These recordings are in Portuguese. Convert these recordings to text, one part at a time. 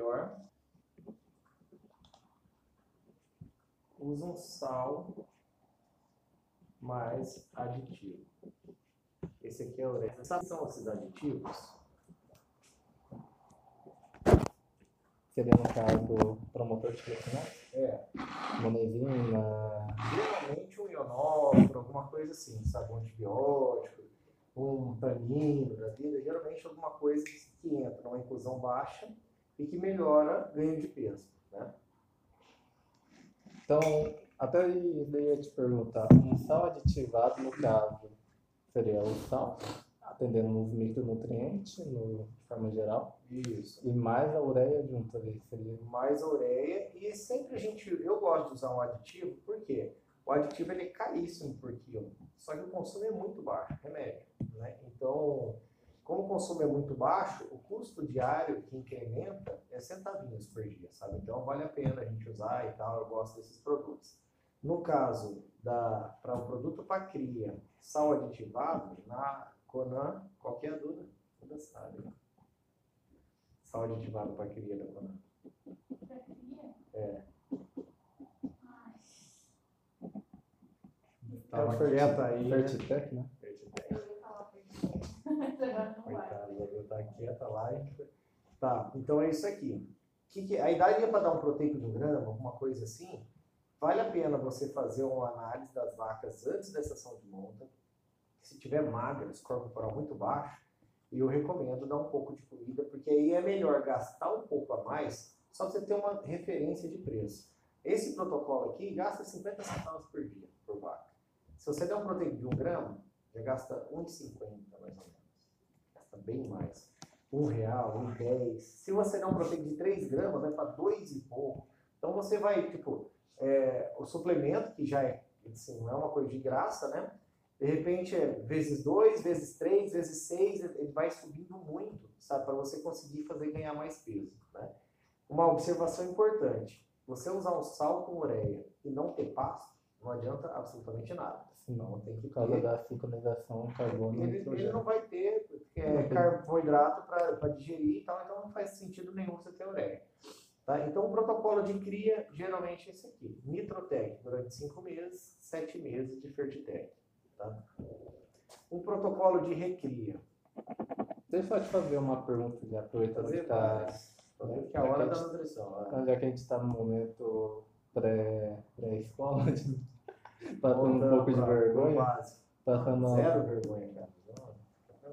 melhor, usa um sal mais aditivo. Esse aqui é o ureia. Sabe são esses aditivos? Seria no caso promotor de crescimento? É, Monezina, geralmente um ionóforo, alguma coisa assim, sabe? Um antibiótico, um tanino da vida, geralmente alguma coisa que entra numa inclusão baixa e que melhora ganho de peso, né? Então, até eu ia te perguntar, um sal aditivado, no caso, seria o sal, atendendo nos micronutrientes, no, de forma geral, Isso. e mais a ureia junto ali, seria mais a ureia e sempre a gente, eu gosto de usar um aditivo, porque o aditivo ele é caríssimo por quilo, só que o consumo é muito baixo, remédio, né? Então, como o consumo é muito baixo, o custo diário que incrementa é centavinhos por dia, sabe? Então vale a pena a gente usar e tal, eu gosto desses produtos. No caso da para um produto para cria, sal aditivado, na Conan, qual que é a dúvida? Toda sabe. né? Sal aditivado para cria da Conan. É. Tava Ferti- quieta aí, né? Fertitec, né? Coitada, tá quieta lá. Tá, então é isso aqui. Que que, aí daria para dar um proteico de um grama, alguma coisa assim? Vale a pena você fazer uma análise das vacas antes da sessão de monta. Se tiver magra, score corporal muito baixo, eu recomendo dar um pouco de comida, porque aí é melhor gastar um pouco a mais, só pra você ter uma referência de preço. Esse protocolo aqui gasta 50 centavos por dia por vaca. Se você der um proteico de um grama, já gasta 1,50 mais ou menos. Gasta bem mais. Um real, um dez. Se você um proteico de 3 gramas, vai para dois e pouco. Então você vai, tipo, é, o suplemento, que já é, assim, não é uma coisa de graça, né? De repente é vezes 2, vezes 3, vezes 6, ele vai subindo muito, sabe? Para você conseguir fazer ganhar mais peso, né? Uma observação importante: você usar um sal com ureia e não ter pasto, não adianta absolutamente nada. Sim, Então tem que por causa ter da sincronização carbono ele, ele não vai ter é, carboidrato para digerir e tal, então não faz sentido nenhum você ter ureia. Tá? Então o protocolo de cria geralmente é esse aqui: Nitrotec durante 5 meses, 7 meses de Fertitec. Tá? Um protocolo de recria. Deixa eu te fazer uma pergunta de aproveitando que tá. Fazer que a hora da nutrição. né? já que a gente está no momento pré- pré-escola, passando um Voltando pouco de vergonha, passando Zero vergonha, cara.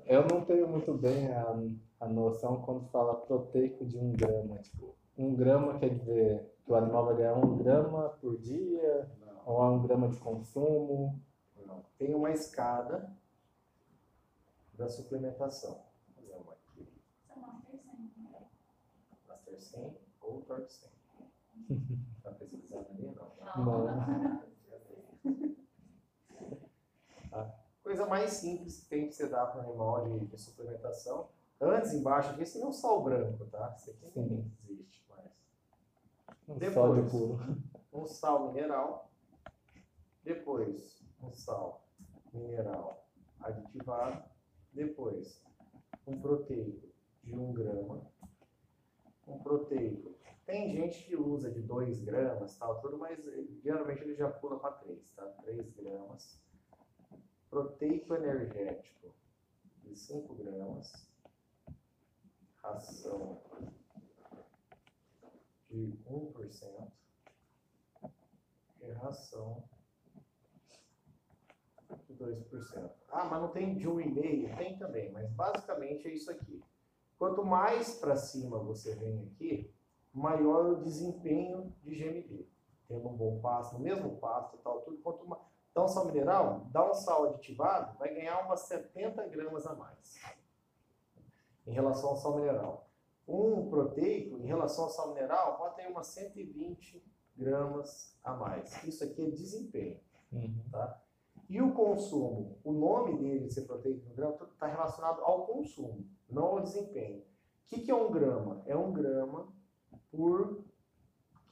Eu não tenho muito bem a, a noção quando fala proteico de um grama. Tipo, um grama quer dizer que o animal vai ganhar um grama por dia, Não. ou é um grama de consumo. Não. Tem uma escada da suplementação. Vou fazer uma aqui. Master 100 ou Torque 100. Tá pesquisando ali? Não. Não. Tá. Coisa mais simples que tem que você dar para um animal de, de suplementação. Antes, embaixo aqui, esse não é um sal branco, tá? Esse aqui Sim. nem existe mais. Um Depois. puro. um sal mineral, depois um sal mineral aditivado, depois um proteico de 1 grama, um proteico. Tem gente que usa de 2 gramas, tal, tudo, mas eh, geralmente ele já pula para 3, tá? 3 gramas. Proteico energético de 5 gramas. Ração de 1% e ração de 2%. Ah, mas não tem de 1,5%? Tem também, mas basicamente é isso aqui. Quanto mais para cima você vem aqui, maior o desempenho de GMB. Tendo um bom pasto, no mesmo pasto e tal, tudo. Quanto mais... Então, sal mineral, dá um sal aditivado, vai ganhar umas 70 gramas a mais em relação ao sal mineral. Um proteico, em relação ao sal mineral, pode ter umas 120 gramas a mais. Isso aqui é desempenho. Uhum. Tá? E o consumo, o nome dele ser proteico no grama está relacionado ao consumo, não ao desempenho. O que, que é um grama? É um grama por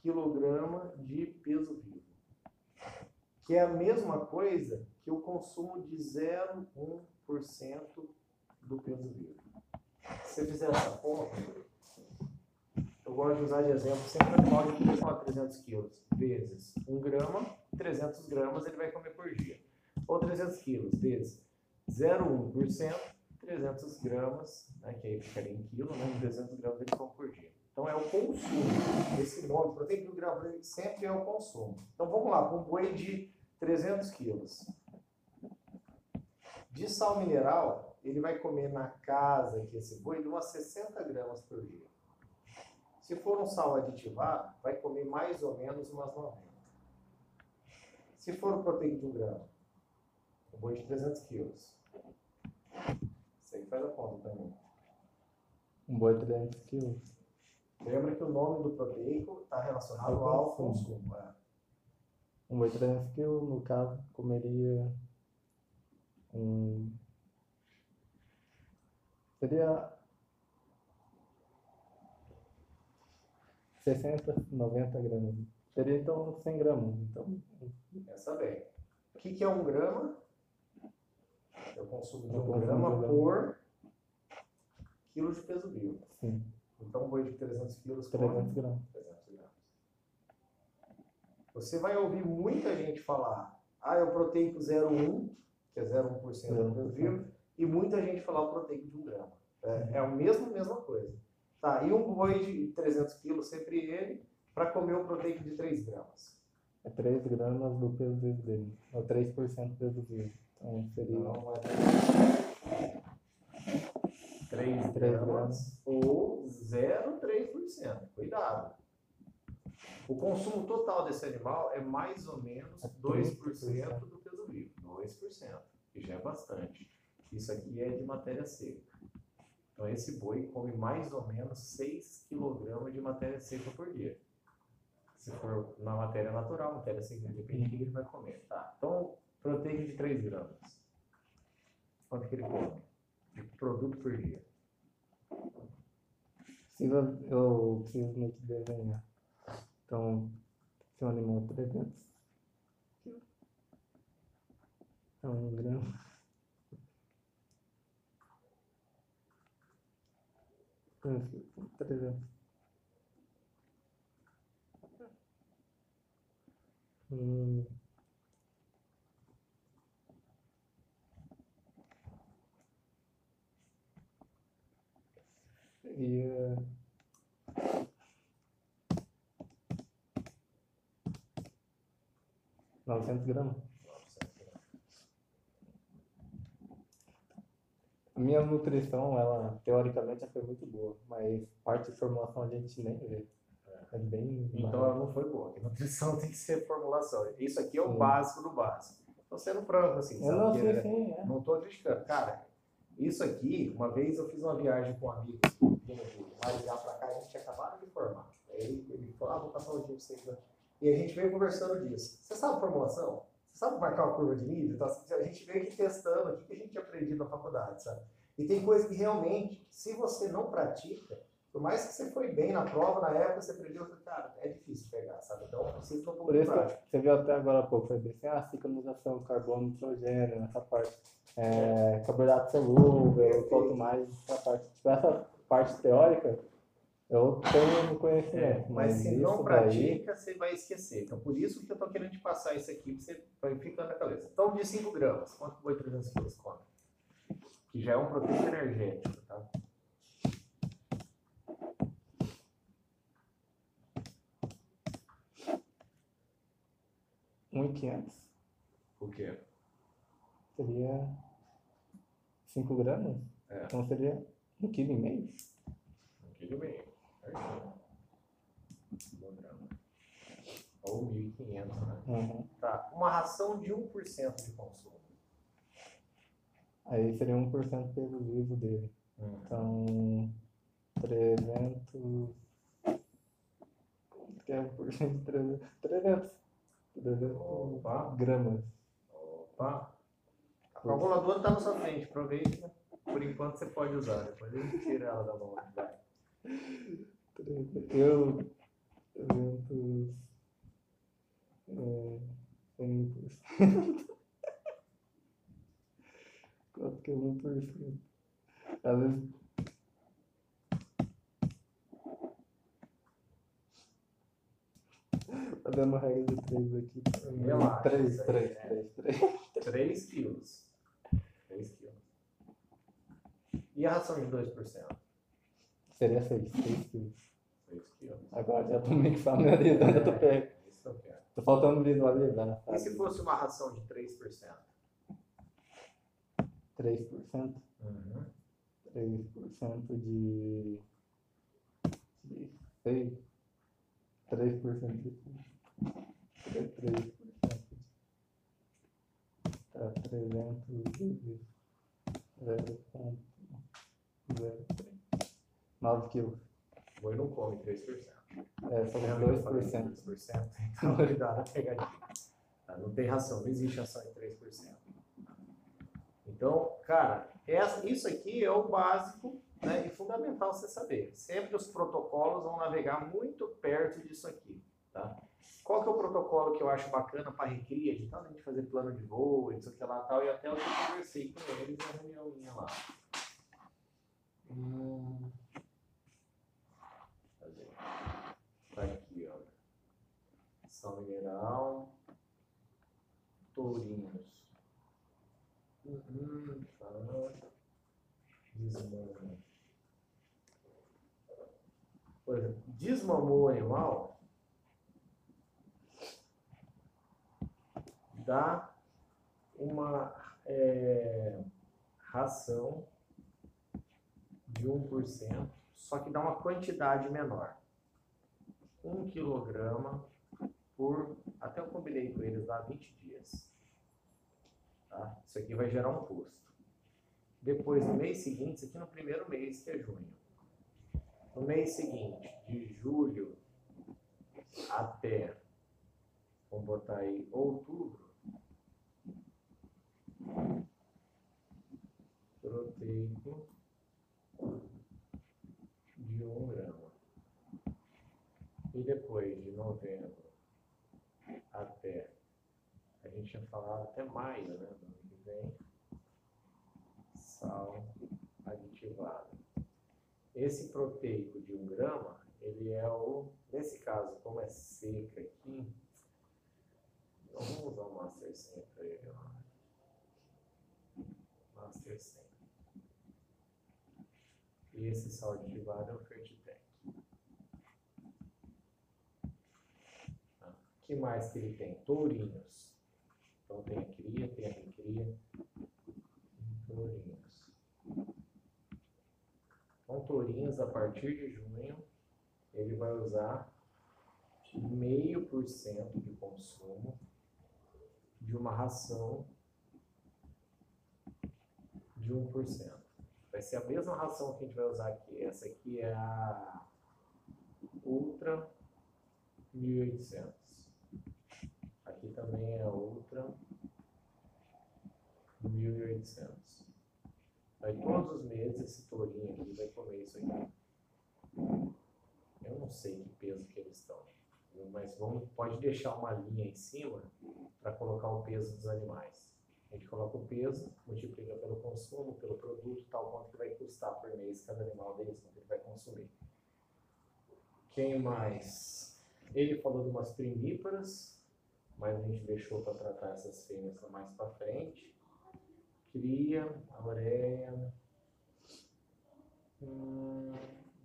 quilograma de peso vivo. Que é a mesma coisa que o consumo de 0,1% do peso vivo. Se você fizer essa conta, o gosto de usar de exemplo sempre um animal de 3 a 300 quilos, vezes 1 grama, 300 gramas ele vai comer por dia. Ou 300 quilos, vezes 0,1%, 300 gramas, né, que aí ficaria em quilo, né, 300 gramas ele come por dia. Então é o consumo. Esse nome, proteína por grama sempre é o consumo. Então vamos lá, para um boi de 300 quilos. De sal mineral, ele vai comer na casa que esse boi de umas 60 gramas por dia. Se for um sal aditivado, vai comer mais ou menos umas 90. Se for proteína de um grama, um boi de 300 quilos. Você que faz a conta também. Um boi de 300 quilos. Lembra que o nome do proteico está relacionado Ao ao consumo. consumo. é. Um de 300 quilos, no caso, comeria um... Seria 60, 90 gramas. Seria então 100 gramas. Então, Pensa bem. O que, que é um grama? O consumo de um grama grama. por quilo de peso vivo. sim, Então, um boi de 300 quilos come 300 gramas. 300 gramas. Você vai ouvir muita gente falar, ah, é o proteico 0,1, que é 0,1% do peso vivo, e muita gente falar o proteico de 1 grama. É, é a mesma, mesma coisa. Tá, e um boi de 300 quilos, sempre ele, para comer o proteico de 3 gramas. É 3 gramas do peso vivo dele. Ou 3% do peso vivo. Então seria. Não é 3 Três gramas ou 0,3%. Cuidado. O consumo total desse animal é mais ou menos É 2% do peso vivo. 2%, que já é bastante. Isso aqui é de matéria seca. Então esse boi come mais ou menos 6 kg de matéria seca por dia. Se for na matéria natural, matéria seca, depende do que ele vai comer. Tá. Então, proteína de 3 gramas. Quanto que ele come? De produto por dia. Precisa, eu preciso meio que desenhar. Então, se um animal é 300 quilos, é um grama. 300. Hum. Seria 900 gramas. A minha nutrição, ela teoricamente já foi muito boa, mas parte de formulação a gente nem vê. É bem. Então ela não foi boa. porque nutrição tem que ser formulação. Isso aqui é o Sim. básico do básico. Estou sendo franco, assim. Eu não sei sim, é. Não estou criticando. Cara, isso aqui, uma vez eu fiz uma viagem com um amigo de Maringá para cá, a gente tinha acabado de formar. Aí ele, falou, ah, vou passar um dia pra vocês. né? E a gente veio conversando disso. Você sabe formulação? Você sabe marcar uma curva de nível? Então, a gente veio aqui testando o que a gente tinha aprendido na faculdade, sabe? E tem coisa que realmente, se você não pratica, por mais que você foi bem na prova, na época você aprendeu, cara, é difícil pegar, sabe? Então, precisa ter um pouco Por de isso que você viu até agora há pouco, foi bem assim, ah, ciclonização, carbono, nitrogênio, essa parte. É, carboidrato solúvel, quanto mais essa parte. Tipo, essa parte teórica, eu tenho conhecimento. É, mas se não isso daí, pratica, você vai esquecer. Então, por isso que eu tô querendo te passar isso aqui, pra você vai ficando na cabeça. Então, de 5 gramas, quanto foi 300 quilos come? Que já é um proteína energético, tá? 1.500 Por quê? seria 5 gramas? É. Então seria 1,5 kg. e meio. Um quilo e meio. Quilograma. Ou 1.500, né? Uhum. Tá. Uma ração de 1% de consumo. Aí seria 1% peso vivo dele. Hum. Então, 300. Quanto que é 1% de 300? 300. 300 Opa. gramas. Opa. A calculadora está na sua frente, aproveite. né? Por enquanto você pode usar, depois a gente tira ela da mão. Vai. 300. Eu. 300. É, 100%. Quanto que é 1%? Às vezes. Tá dando regra de 3 aqui. Relaxa, 3, isso aí, 3, é. 3, 3. 3 quilos. E a ração de 2%? Seria 6, 6 quilos. 6 quilos. Agora já tô meio que familiarizando, é, eu tô é, perto. É tô faltando visualizar. Né? E se fosse uma ração de 3%? 3%? Uhum. 3% de. 6. 3% de. 3%. Tá 300 de 0,5. 0,3. 9 quilos. Boi não come 3%. É, só 2%. 2%. Então, cuidado é pegadinha. Tá, não tem ração, não existe ração em 3%. Então, cara, essa, isso aqui é o básico né, e fundamental você saber. Sempre os protocolos vão navegar muito perto disso aqui. Tá? Qual que é o protocolo que eu acho bacana para recria, de tanto a gente fazer plano de voo, isso aqui lá tal, e até eu conversei com eles na reunião minha lá. Hum? Tá aqui, ó. Sal mineral. Tourinhos. Uhum, tá. Desmama. Por exemplo, desmamou o animal. Dá uma é, ração de 1%, só que dá uma quantidade menor. 1 quilograma por, até eu combinei com eles lá 20 dias. Tá? Isso aqui vai gerar um custo. Depois, no mês seguinte, isso aqui no primeiro mês, que é junho. No mês seguinte, de julho até, vamos botar aí, outubro, proteico de 1 grama. E depois de novembro até, a gente tinha falado até maio, né? Do ano que vem, sal aditivado. Esse proteico de 1 grama, ele é o, nesse caso, como é seca aqui, vamos usar o Master 100 para ele. Master 100. E esse sal aditivado é o Fertitec. Tá? O que mais que ele tem? Tourinhos. Então tem a cria, tem a recria. Tourinhos. Tourinhos, a partir de junho, ele vai usar meio por cento de consumo de uma ração de 1%. Vai ser a mesma ração que a gente vai usar aqui. Essa aqui é a Ultra 1800. Aqui também é a Ultra 1800. Aí todos os meses esse tourinho aqui vai comer isso aqui. Eu não sei que peso que eles estão, mas vamos, pode deixar uma linha em cima para colocar o peso dos animais. A gente coloca o peso, multiplica pelo consumo, pelo produto, tal quanto que vai custar por mês cada animal deles, quanto ele vai consumir. Quem mais? Ele falou de umas primíparas, mas a gente deixou para tratar essas fêmeas mais para frente. Cria, a ureia, hum,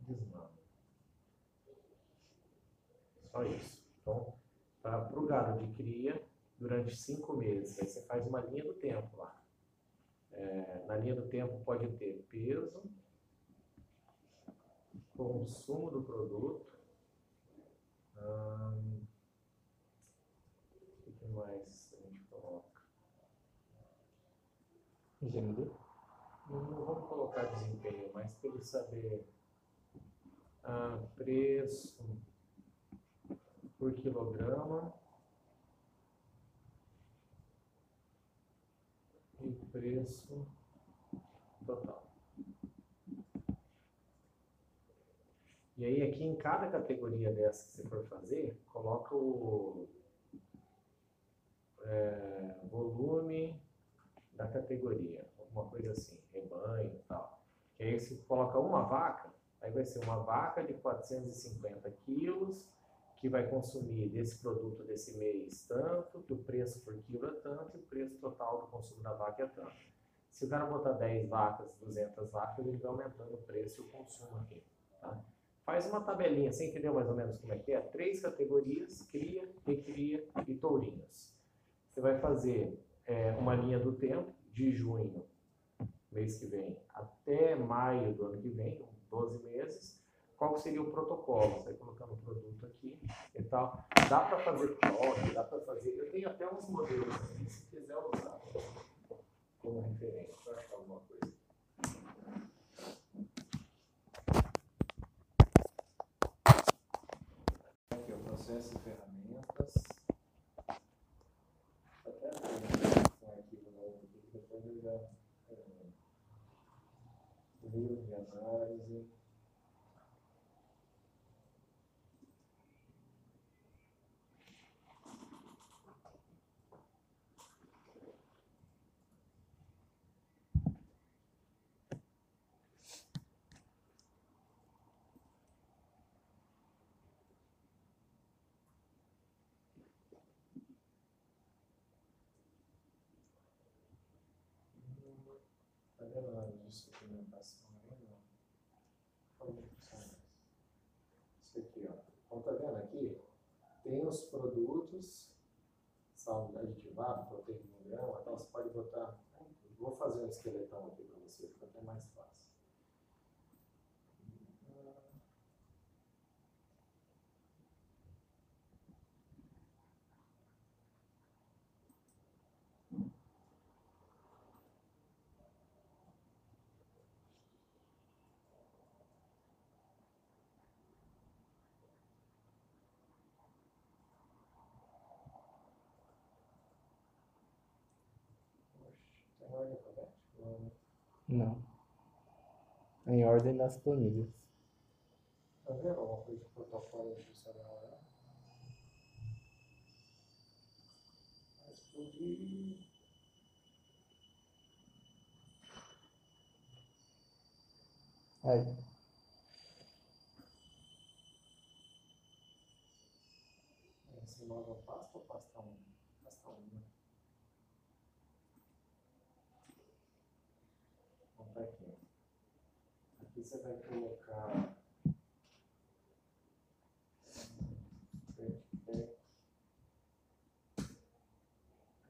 desmama. Só isso. Então, para o gado de cria, durante cinco meses. Aí você faz uma linha do tempo lá. É, na linha do tempo pode ter peso, consumo do produto, hum, o que mais a gente coloca? Gemido. Não, não vamos colocar desempenho, mas ele saber ah, preço por quilograma e preço total. E aí aqui em cada categoria dessa que você for fazer, coloca o é, volume da categoria, alguma coisa assim, rebanho e tal. Que aí você coloca uma vaca, aí vai ser uma vaca de 450 quilos que vai consumir desse produto desse mês tanto, que o preço por quilo é tanto e o preço total do consumo da vaca é tanto. Se o cara botar 10 vacas, 200 vacas, ele vai aumentando o preço e o consumo aqui. Tá? Faz uma tabelinha, você entendeu mais ou menos como é que é? Três categorias, cria, recria e tourinhos. Você vai fazer é, uma linha do tempo, de junho, mês que vem, até maio do ano que vem, 12 meses, qual seria o protocolo? Vai colocando o produto aqui e tal. Dá para fazer toque, dá para fazer. Eu tenho até uns modelos aqui, se quiser usar como referência para alguma coisa. Aqui o processo e ferramentas. Até um arquivo novo aqui, depois eu já. Livro de análise. Tá vendo nada de suplementação funciona isso? Aqui, ó. Então, tá vendo aqui? Tem os produtos, sal aditivado, proteína em grão, então você pode botar. Vou fazer um esqueletão aqui para você, fica até mais fácil. Tem ordem alfabética? Não. Não. Em ordem das planilhas. Tá vendo alguma coisa de protocolo institucional né? Vai explodir. Aí. Esse nova pasta ou pasta 1? Pasta 1, né? Vamos tá aqui. Aqui você vai colocar. Backpack.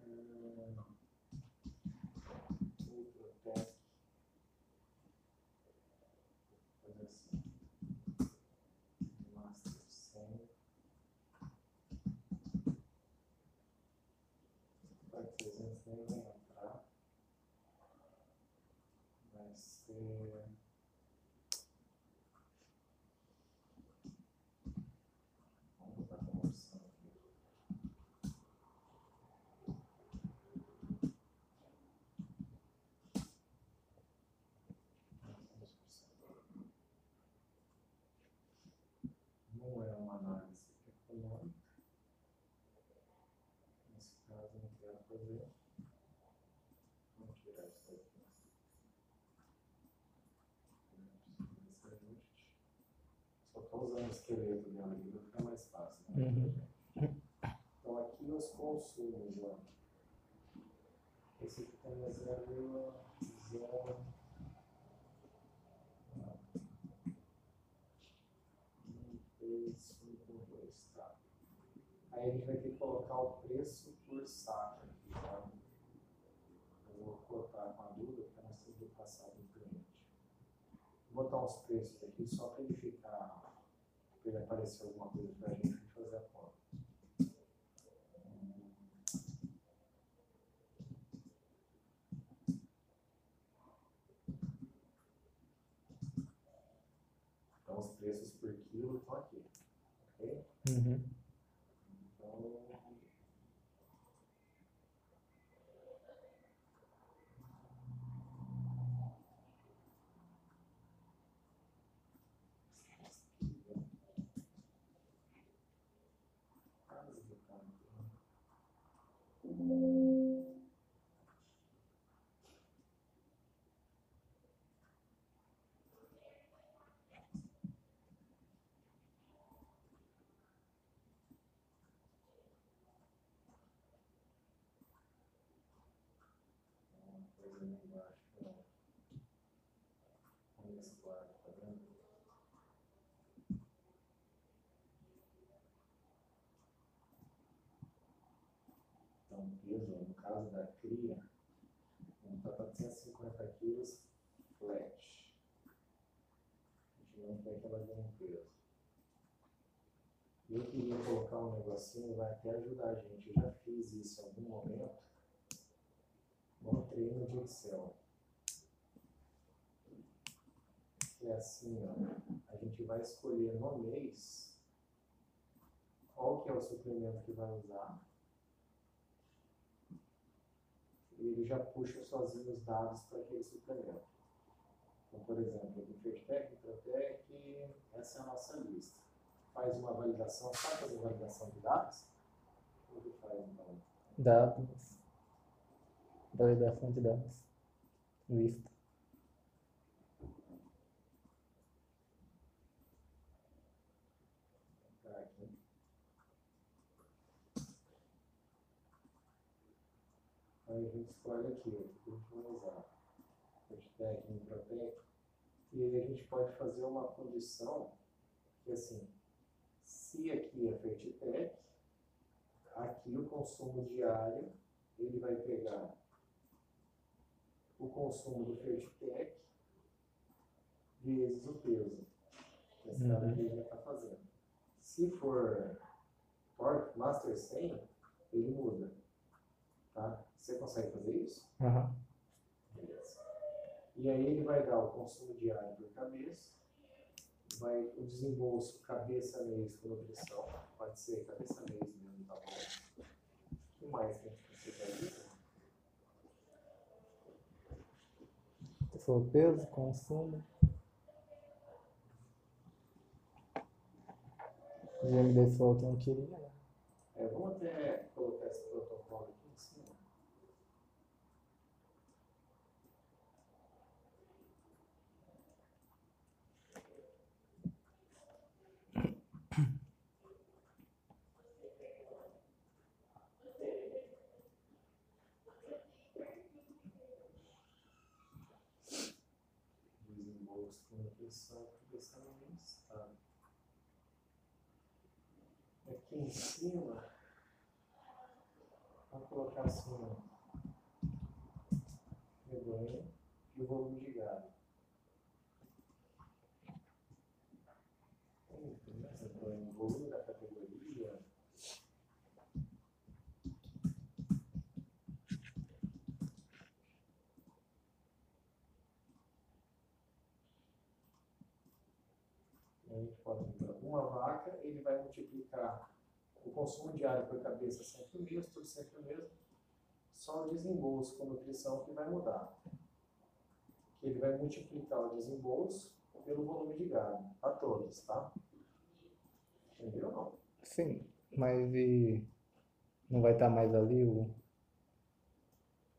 Hum, Ultratec. Fazer assim. Master 100. Vai 300 nem vai entrar. Vai ser. Vamos botar como opção aqui. Não é uma análise econômica. Nesse caso, eu não quero fazer. Vamos tirar isso daqui. Esse ajuste. Só estou usando o esqueleto dela aqui para ficar mais fácil. Né? Uhum. Então, aqui os consumos. Ó. Esse aqui tem a 0,0. Tá. Aí a gente vai ter que colocar o preço por saco aqui, tá? Eu vou colocar com a dúvida, porque nós temos que passar do cliente. Vou botar uns preços aqui só para ele ficar, ele aparecer alguma coisa para a gente, fazer a conta. Então os preços por quilo estão aqui, ok? Uhum. Peso, no caso da cria, um tá 450 quilos flat. A gente não quer que ela ganhe peso. Eu queria colocar um negocinho, vai até ajudar a gente. Eu já fiz isso em algum momento. Bom treino de Excel. É assim, ó. A gente vai escolher no mês qual que é o suplemento que vai usar. E ele já puxa sozinho os dados para aquele suplemento. Então, por exemplo, do Fertec, Protec, essa é a nossa lista faz uma validação, sabe fazer validação de dados? Como que faz então? Dados. Validação de dados. Lista. Tá aqui. Aí a gente escolhe aqui, o que a gente vai usar. Hashtag, Microtec. E aí a gente pode fazer uma condição que assim, se aqui é Fertitec, aqui o consumo diário, ele vai pegar o consumo do Fertitec vezes o peso que essa Uhum. uhum. está fazendo. Se for Master 100, ele muda. Tá? Você consegue fazer isso? Aham. Beleza. E aí ele vai dar o consumo diário por cabeça, vai o desembolso cabeça mês por nutrição, pode ser cabeça mês mesmo, tá bom? O que mais que a gente precisa disso? Você falou peso, consumo. O GMD falou que não queria, né? É, vamos até colocar esse protocolo aqui em cima. Desembolso com nutrição, cabeça mês, tá? aqui em cima, vamos colocar assim, rebanho e o volume de gado. Hum, começa rebanho, o volume da categoria. A gente pode mudar. Uma vaca, ele vai multiplicar o consumo diário por cabeça sempre o mesmo, tudo sempre o mesmo. Só o desembolso com nutrição que vai mudar. Que ele vai multiplicar o desembolso pelo volume de gado, a todos, tá? Entendeu ou não? Sim, mas e não vai estar mais ali o,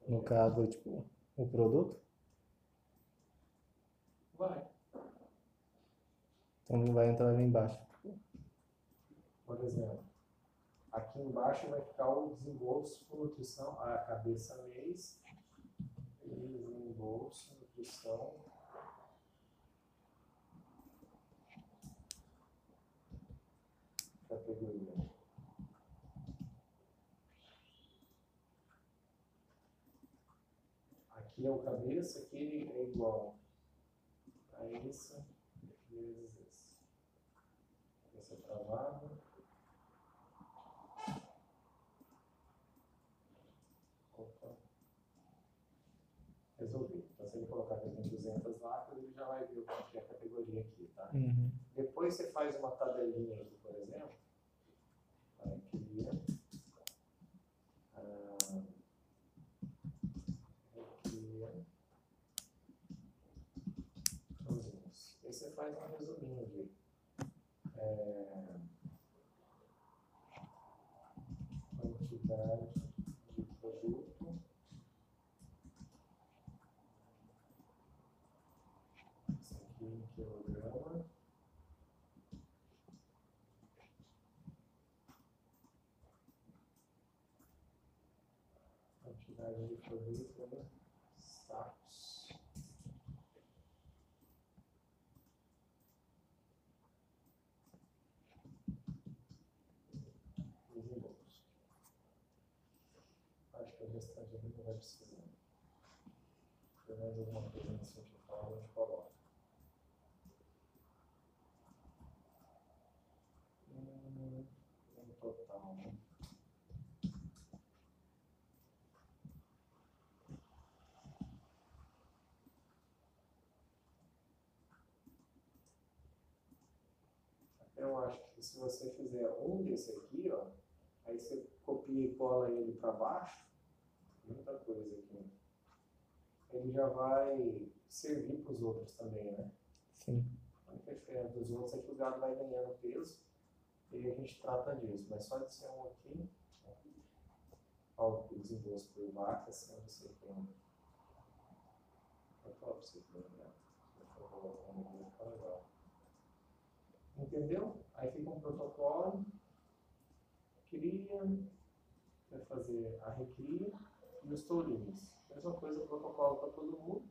no caso, tipo, o produto? Vai. Então não vai entrar ali embaixo. Por exemplo, aqui embaixo vai ficar o desembolso por nutrição, a cabeça mês, desembolso, nutrição. Categoria. Aqui é o cabeça, aqui é igual a esse vezes esse. Esse é travado. Opa. Resolvi. Então, se ele colocar que tem 200 vacas, ele já vai ver o quanto que é a categoria aqui, tá? Uhum. Depois você faz uma tabelinha aqui, por exemplo. Aqui. Ah, aqui. Aí você faz um resuminho de é, quantidade de produto. Isso aqui em quilograma. Quantidade de produto, né? status. Desenvolves. Acho que o restante aqui não vai precisar. Se mais alguma coisa nesse sentido, a gente coloca. Hum, no total, né? Eu acho que se você fizer um desse aqui, ó, aí você copia e cola ele para baixo, muita coisa aqui. Ele já vai servir para os outros também, né? Sim. A única diferença dos outros é que o gado vai ganhando peso e a gente trata disso. Mas só de ser um aqui, ó, o desenvolvimento por vaca, sendo você tem. Vou falar para você aqui, né? Eu um aqui, fica legal. Entendeu? Aí fica um protocolo, cria, vai fazer a recria e os tourinhos. Mesma coisa, protocolo para todo mundo.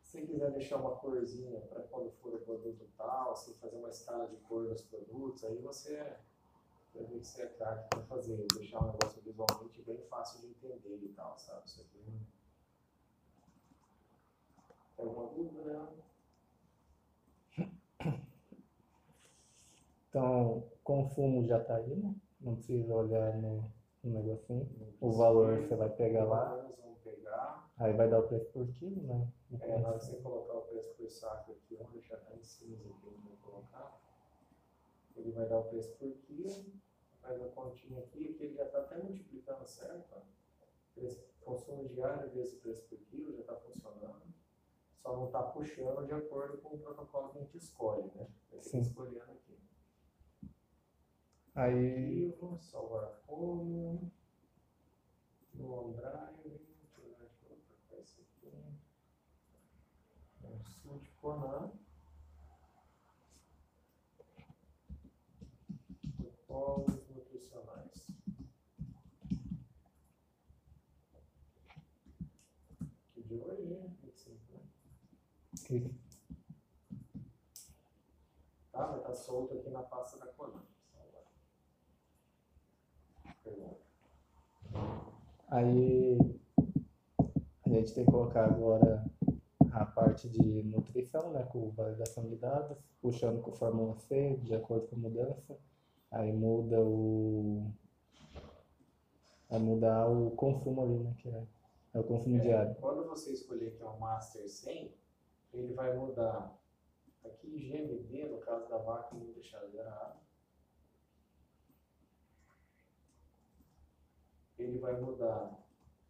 Se quiser deixar uma corzinha para quando for o produto tal, se fazer uma escala de cor nos produtos, aí você ver que você é craque para fazer, deixar um negócio visualmente bem fácil de entender e tal, sabe? Isso aqui. Tem alguma dúvida? Então, consumo já está aí, né? Não precisa olhar no, no negocinho. O valor você vai pegar lá, Nós vamos pegar. Aí vai dar o preço por quilo, né? É, na hora que você colocar o preço por saco aqui, vamos deixar lá em cima aqui, vai colocar. Ele vai dar o preço por quilo, faz a continha aqui, aqui ele já está até multiplicando certo. ó. Preço, consumo diário vezes preço por quilo já está funcionando. Só não está puxando de acordo com o protocolo que a gente escolhe, né? Vai ter que Sim. escolhendo aqui. Aí, Arquivo, salvar como. No OneDrive, deixa eu ver aqui outra coisa aqui. Um Sult Conan. Protocolos nutricionais. Que de hoje, né? 25, né? Tá, vai estar solto aqui na pasta da Conan. Aí a gente tem que colocar agora a parte de nutrição, né? Com validação de dados, puxando com Fórmula C, de acordo com a mudança. Aí muda o. Vai mudar o consumo ali, né? Que é, é o consumo diário. Quando você escolher que é o Master 100, ele vai mudar aqui GMD, no caso da vaca, vamos deixar zerado. Ele vai mudar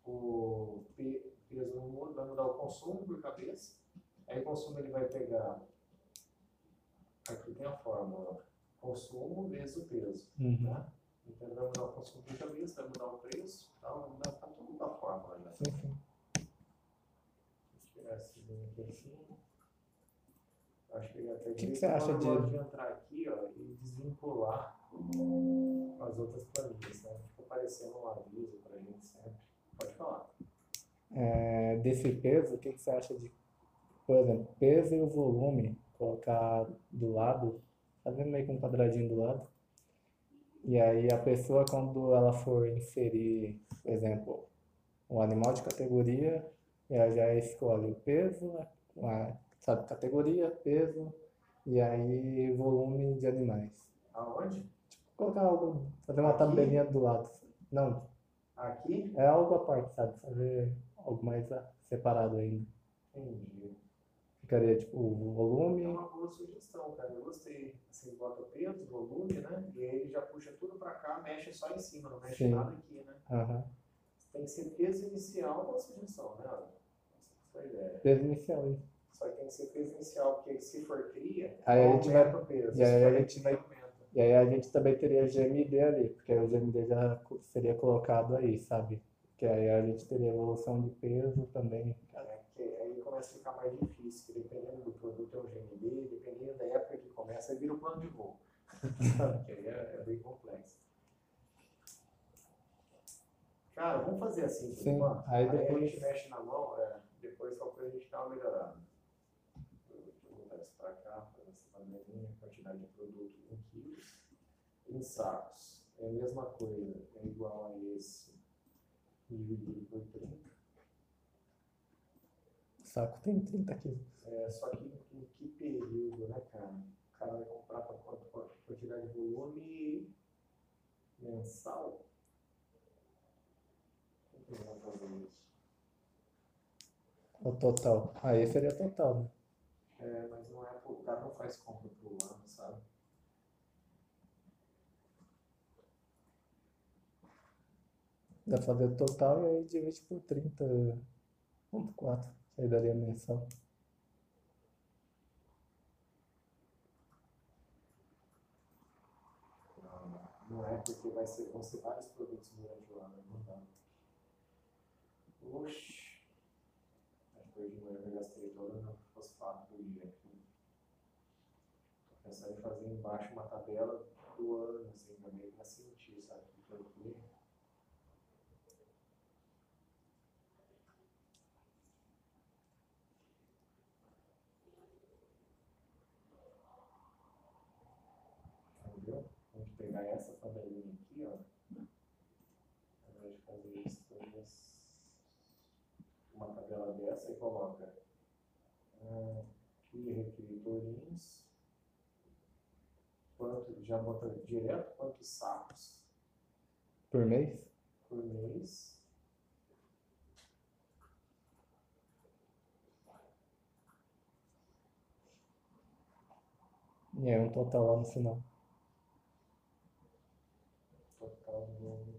o pe- no mudo, vai mudar o consumo por cabeça. Aí o consumo ele vai pegar, aqui tem a fórmula, consumo vezes o peso. Uhum. Né? Então ele vai mudar o consumo por cabeça, vai mudar o preço, tal, vai mudar tá tudo da fórmula já. Sim, sim. Vou tirar esse link aqui assim. Acho que ele até que direito, você acha de- entrar aqui ó, e desvincular as outras planilhas, né? Fica aparecendo um aviso pra gente sempre. Pode falar. É, desse peso, o que, que você acha de, por exemplo, peso e o volume, colocar do lado, fazendo meio que um quadradinho do lado. E aí a pessoa, quando ela for inserir, por exemplo, um animal de categoria, ela já escolhe o peso, a, sabe, categoria, peso, e aí volume de animais. Aonde? Colocar algo, fazer uma Aqui? tabelinha do lado. Não, Aqui? é algo à parte, sabe? Fazer algo mais ah, separado ainda. Entendi. Ficaria tipo o É volume. uma boa sugestão, cara. Eu gostei. Assim, bota o peso, volume, né? E aí ele já puxa tudo pra cá, mexe só em cima, não mexe Sim. nada aqui, né? Aham. Tem que ser peso inicial, uma sugestão, né? Essa foi a ideia. Peso inicial. isso. Só que tem que ser peso inicial, porque se for cria, Aí a gente vai- o peso. e aí a gente vai-. E aí a gente também teria GMD ali, porque o GMD já seria colocado aí, sabe? Que aí a gente teria evolução de peso também. É, porque aí começa a ficar mais difícil, que dependendo do produto é um GMD, dependendo da época que começa, aí vira o plano de voo. Que aí é, é bem complexo. Cara, vamos fazer assim, por Sim, enquanto. aí a depois- gente mexe na mão, é, depois qualquer coisa a gente dá uma melhorada. Eu botar isso para cá, para essa panelinha, quantidade de produto em quilos. Em sacos, é a mesma coisa, é igual a esse dividido por 30. O saco tem 30 quilos. É, só que em que período, né, cara? O cara vai comprar para quanto? Quantidade de volume mensal? O total. Aí seria total, né? É, mas não é, o cara não faz compra pro ano, sabe? Dá pra fazer o total e aí divide por 30.4. Aí daria mensal. Não, é porque vai ser, vão ser vários produtos durante o ano, não dá. Oxi. Acho que hoje de manhã eu gastei todo no fosfato do dia aqui. Pensando em fazer embaixo uma tabela do ano, assim, pra meio pra sentir, sabe? Pelo que Entendeu? Vamos pegar essa tabelinha aqui, ó. Ao invés de fazer isso, uma tabela dessa e coloca ah, aqui requeritorins. Quanto, já bota direto quantos sacos Por mês? por mês. E aí um total lá no final. Total do.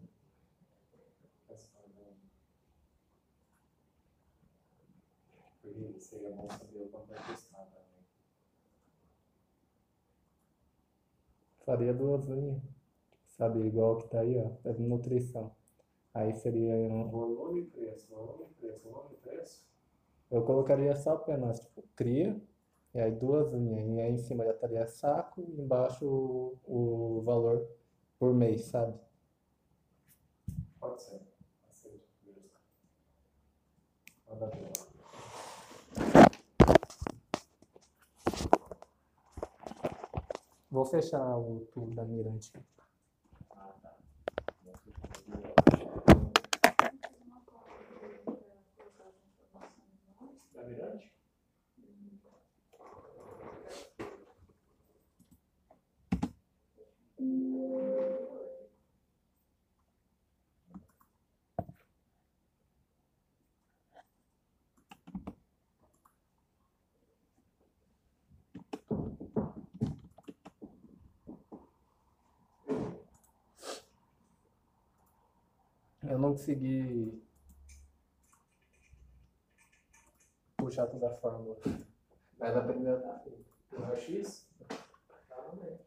essa tabela. Porque seria bom saber o quanto vai custar também. Faria duas linhas. Sabe, igual que tá aí, ó. É nutrição. Aí seria um, Volume e preço, volume e preço, volume e preço. Eu colocaria só apenas, tipo, cria, e aí duas linhas, e aí em cima já estaria saco, e embaixo o, o valor por mês, sabe? Pode ser. Aceito. Manda ver lá. Vou fechar o tubo da Mirante. Ah, tá. Da Mirante? Eu não consegui puxar toda a fórmula. Mas a primeira tá X? Tá no meio.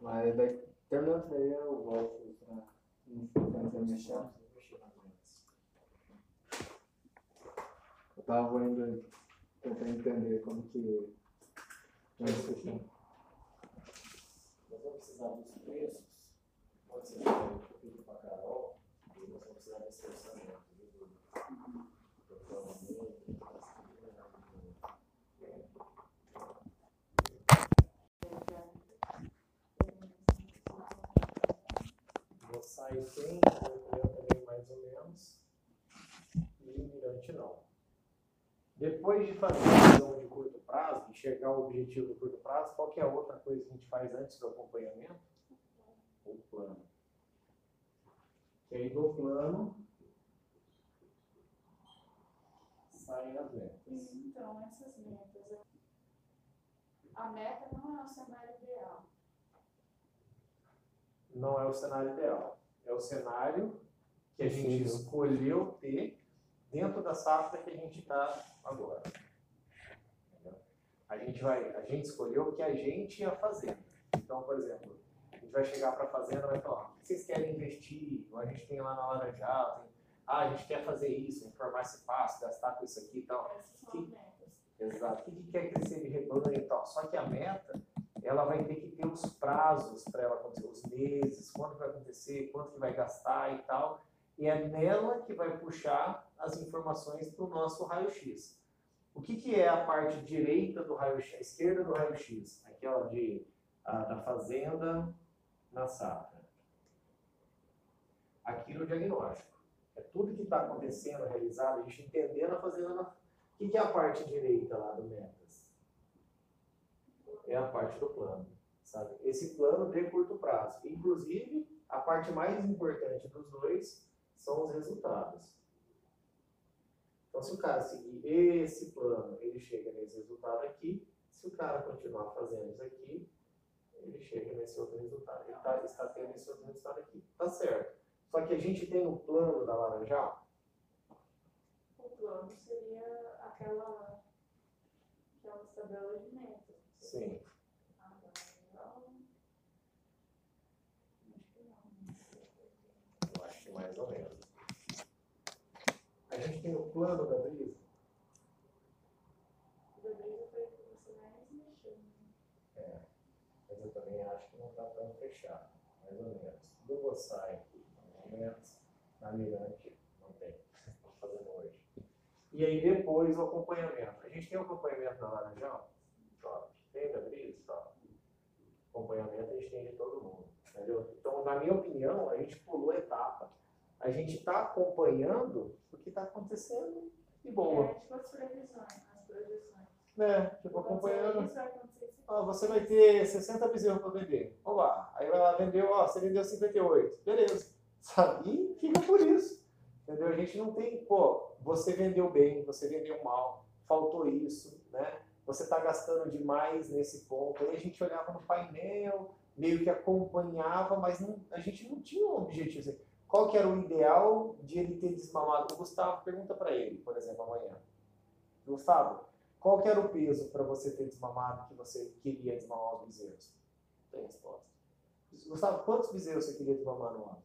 Mas daí, terminando isso daí, eu volto pra não ficar mexer. Eu tava indo tentar entender como que. Como que funciona. Nós vamos precisar dos preços. Pode ser Carol. E nós vamos desse orçamento. Vou sair eu também mais ou menos. E Mirante não. Depois de fazer a visão de curto prazo, enxergar o objetivo do curto prazo, qual que é a outra coisa que a gente faz antes do acompanhamento? O plano. E aí do plano saem as metas. Então, essas metas. A meta não é o cenário ideal. Não é o cenário ideal. É o cenário que a gente escolheu ter dentro da safra que a gente está agora. A gente vai, a gente escolheu o que a gente ia fazer. Então, por exemplo, vai chegar para a fazenda e vai falar: o que vocês querem investir? Ou a gente tem lá na Laranjal, tem, ah, a gente quer fazer isso, informar esse passo, gastar com isso aqui e tal. Metas. Exato. O que que quer crescer de rebanho e tal? Só que a meta, ela vai ter que ter os prazos para ela acontecer, os meses, quando vai acontecer, quanto que vai gastar e tal. E é nela que vai puxar as informações para o nosso raio-x. O que, que é a parte direita do raio-x, a esquerda do raio-x? Aquela de, a, da fazenda na safra. Aqui no diagnóstico. É tudo que está acontecendo, realizado, a gente entendendo a fazenda na... O que, que é a parte direita lá do Metas? É a parte do plano. Sabe? Esse plano de curto prazo. Inclusive, a parte mais importante dos dois são os resultados. Então, se o cara seguir esse plano, ele chega nesse resultado aqui. Se o cara continuar fazendo isso aqui, ele chega nesse outro resultado. Ele tá, está tendo esse outro resultado aqui. Tá certo. Só que a gente tem o plano da Laranjal. O plano seria aquela, aquelas tabelas de metas. Sim. Agora, acho que não. Eu acho que mais ou menos. A gente tem o plano da brisa. O bebê foi o que você mais mexeu. né? Mas eu também acho que não está tão fechado. Mais ou menos. Do Bossai, mais ou menos. Na Mirante, não tem. Estou fazendo hoje. E aí depois o acompanhamento. A gente tem o acompanhamento da Laranjal? Top. Tem da Brisa? Top. Acompanhamento a gente tem de todo mundo. Entendeu? Então, na minha opinião, a gente pulou etapa. A gente está acompanhando o que está acontecendo de boa. É tipo as previsões, as projeções. Né? Tipo, acompanhando. Isso Ó, você vai ter 60 bezerros para vender. Olá. Aí vai lá, vendeu, ó, você vendeu 58. Beleza. Sabe? E fica por isso. Entendeu? A gente não tem, pô, você vendeu bem, você vendeu mal, faltou isso, né? Você está gastando demais nesse ponto. Aí a gente olhava no painel, meio que acompanhava, mas não- a gente não tinha um objetivo. assim. Qual que era o ideal de ele ter desmamado? O Gustavo pergunta para ele, por exemplo, amanhã. Gustavo, qual que era o peso para você ter desmamado que você queria desmamar os bezerros? Não tem resposta. Gustavo, quantos bezerros você queria desmamar no ano?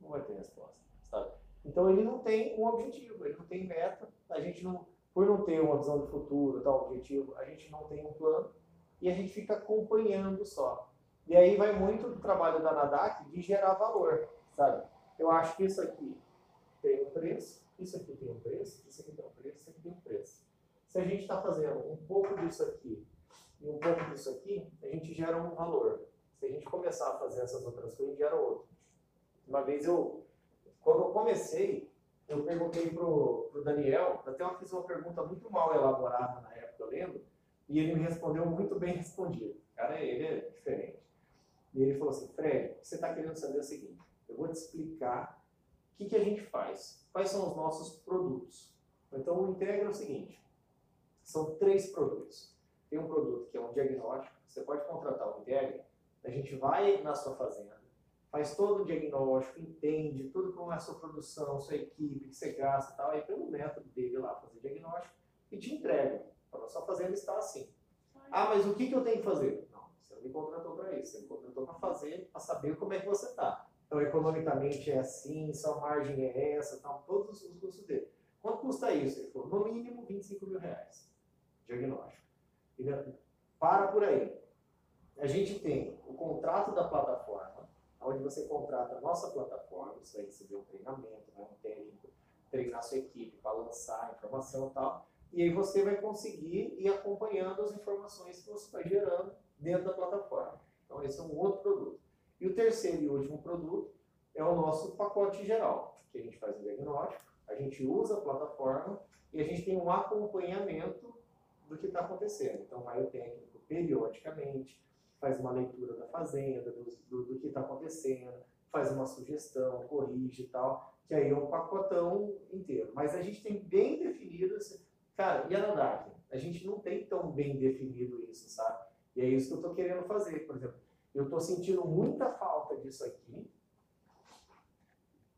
Não vai ter resposta, sabe? Então ele não tem um objetivo, ele não tem meta, a gente não, por não ter uma visão do futuro, tal objetivo, a gente não tem um plano e a gente fica acompanhando só. E aí vai muito do trabalho da NADAC de gerar valor, sabe? Eu acho que isso aqui tem um preço, isso aqui tem um preço, isso aqui tem um preço, isso aqui tem um preço. Se a gente está fazendo um pouco disso aqui e um pouco disso aqui, a gente gera um valor. Se a gente começar a fazer essas outras coisas, gera outro. Uma vez eu, quando eu comecei, eu perguntei pro, pro Daniel, até eu fiz uma pergunta muito mal elaborada na época, eu lembro, e ele me respondeu muito bem respondido. Cara, ele é diferente. E ele falou assim, Fred, você está querendo saber o seguinte, eu vou te explicar o que, que a gente faz, quais são os nossos produtos. Então, o Integra é o seguinte, são três produtos. Tem um produto que é um diagnóstico, você pode contratar o Integra, a gente vai na sua fazenda, faz todo o diagnóstico, entende tudo como é a sua produção, sua equipe, que você gasta e tal, aí pelo método dele lá fazer diagnóstico e te entrega. Fala, sua fazenda está assim. Ah, mas o que, que eu tenho que fazer? Não, você não me contratou para isso, você me contratou para fazer, para saber como é que você está. Então, economicamente é assim, sua margem é essa, tal, todos os custos dele. Quanto custa isso? Ele falou, no mínimo 25 mil reais. Diagnóstico. Para por aí. A gente tem o contrato da plataforma, onde você contrata a nossa plataforma, você vai receber um treinamento, né, um técnico, treinar sua equipe para lançar informação e tal. E aí você vai conseguir ir acompanhando as informações que você vai gerando dentro da plataforma. Então esse é um outro produto. E o terceiro e último produto é o nosso pacote geral, que a gente faz o diagnóstico, a gente usa a plataforma e a gente tem um acompanhamento do que está acontecendo. Então vai o técnico periodicamente, faz uma leitura da fazenda, do, do, do que está acontecendo, faz uma sugestão, corrige e tal, que aí é um pacotão inteiro. Mas a gente tem bem definido, cara, e a Nadak? A gente não tem tão bem definido isso, sabe? E é isso que eu estou querendo fazer, por exemplo. Eu estou sentindo muita falta disso aqui.